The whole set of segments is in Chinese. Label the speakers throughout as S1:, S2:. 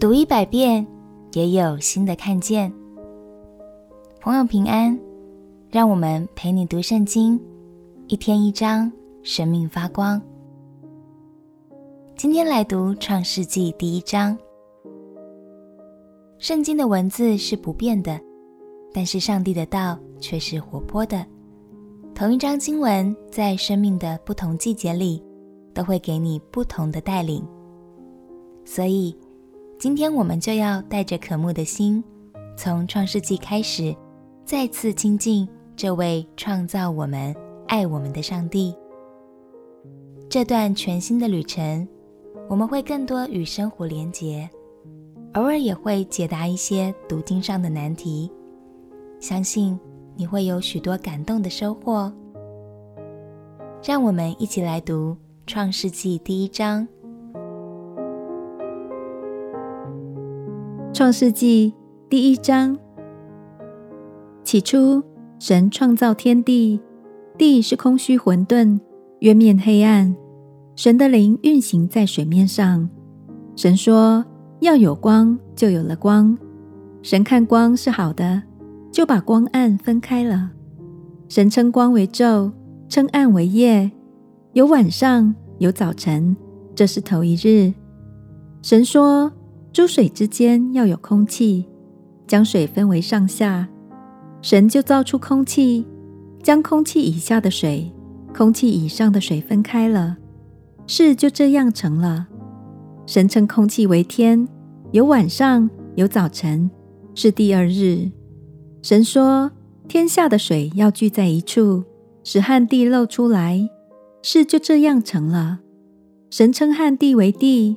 S1: 读一百遍，也有新的看见。朋友平安，让我们陪你读圣经，一天一章，生命发光。今天来读创世纪第一章。圣经的文字是不变的，但是上帝的道却是活泼的。同一章经文，在生命的不同季节里，都会给你不同的带领。所以，今天我们就要带着渴慕的心，从创世纪开始，再次亲近这位创造我们、爱我们的上帝。这段全新的旅程，我们会更多与生活连结，偶尔也会解答一些读经上的难题。相信你会有许多感动的收获。让我们一起来读创世纪第一章。
S2: 创世纪第一章，起初，神创造天地，地是空虚混沌，渊面黑暗。神的灵运行在水面上。神说：“要有光，就有了光。”神看光是好的，就把光暗分开了。神称光为昼，称暗为夜。有晚上，有早晨，这是头一日。神说。诸水之间要有空气，将水分为上下。神就造出空气，将空气以下的水、空气以上的水分开了。事就这样成了。神称空气为天，有晚上，有早晨，是第二日。神说：天下的水要聚在一处，使旱地露出来。事就这样成了。神称旱地为地。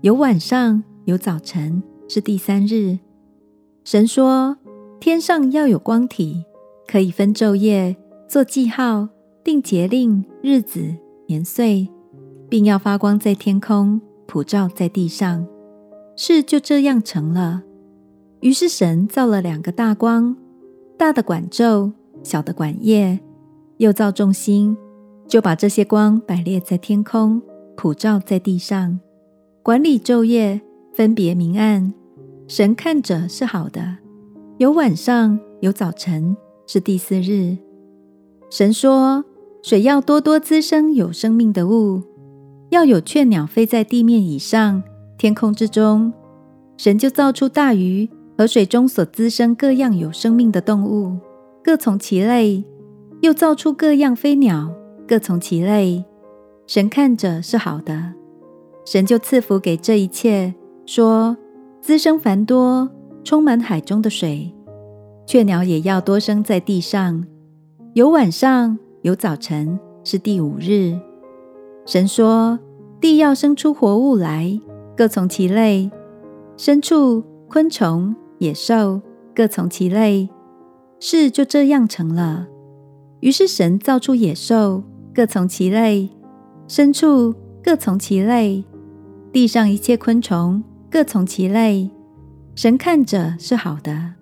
S2: 有晚上，有早晨，是第三日。神说：天上要有光体，可以分昼夜，做记号，定节令、日子、年岁，并要发光在天空，普照在地上。事就这样成了。于是神造了两个大光，大的管昼，小的管夜。又造众星，就把这些光摆列在天空，普照在地上。管理昼夜，分别明暗。神看着是好的。有晚上，有早晨，是第四日。神说：水要多多滋生有生命的物，要有雀鸟飞在地面以上，天空之中。神就造出大鱼和水中所滋生各样有生命的动物，各从其类；又造出各样飞鸟，各从其类。神看着是好的。神就赐福给这一切，说：滋生繁多，充满海中的水。雀鸟也要多生在地上。有晚上，有早晨，是第五日。神说：地要生出活物来，各从其类，牲畜、昆虫、野兽，各从其类。事就这样成了。于是神造出野兽，各从其类；牲畜，各从其类。地上一切昆虫各从其类，神看着是好的。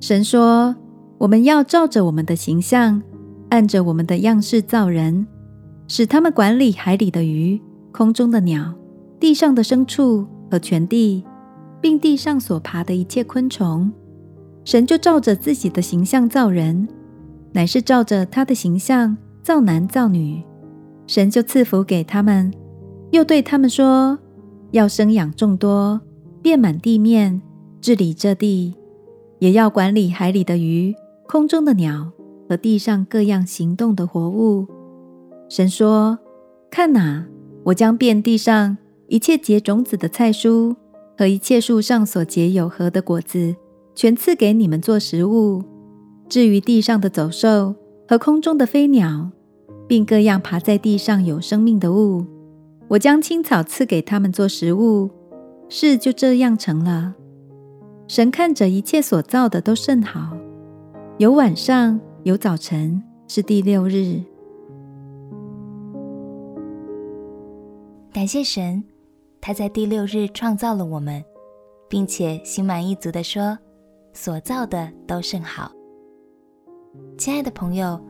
S2: 神说：“我们要照着我们的形象，按着我们的样式造人，使他们管理海里的鱼、空中的鸟、地上的牲畜和全地，并地上所爬的一切昆虫。”神就照着自己的形象造人，乃是照着他的形象造男造女。神就赐福给他们。又对他们说：“要生养众多，遍满地面，治理这地，也要管理海里的鱼、空中的鸟和地上各样行动的活物。”神说：“看哪，我将遍地上一切结种子的菜蔬和一切树上所结有核的果子，全赐给你们做食物。至于地上的走兽和空中的飞鸟，并各样爬在地上有生命的物。”我将青草赐给他们做食物，事就这样成了。神看着一切所造的都甚好，有晚上，有早晨，是第六日。
S1: 感谢神，他在第六日创造了我们，并且心满意足的说：“所造的都甚好。”亲爱的朋友，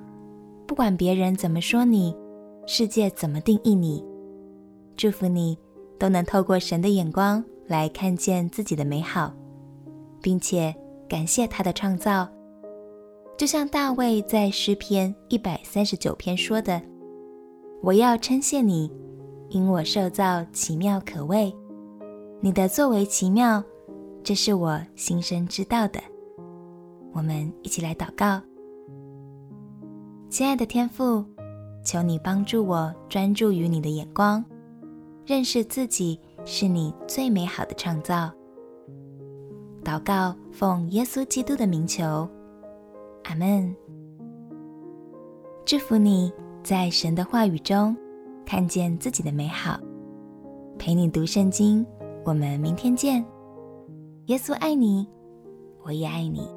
S1: 不管别人怎么说你，世界怎么定义你，祝福你都能透过神的眼光来看见自己的美好，并且感谢他的创造。就像大卫在诗篇一百三十九篇说的：“我要称谢你。”因我受造奇妙可畏，你的作为奇妙，这是我心生知道的。我们一起来祷告，亲爱的天父，求你帮助我专注于你的眼光，认识自己是你最美好的创造。祷告，奉耶稣基督的名求，阿门。祝福你在神的话语中。看见自己的美好，陪你读圣经。我们明天见。耶稣爱你，我也爱你。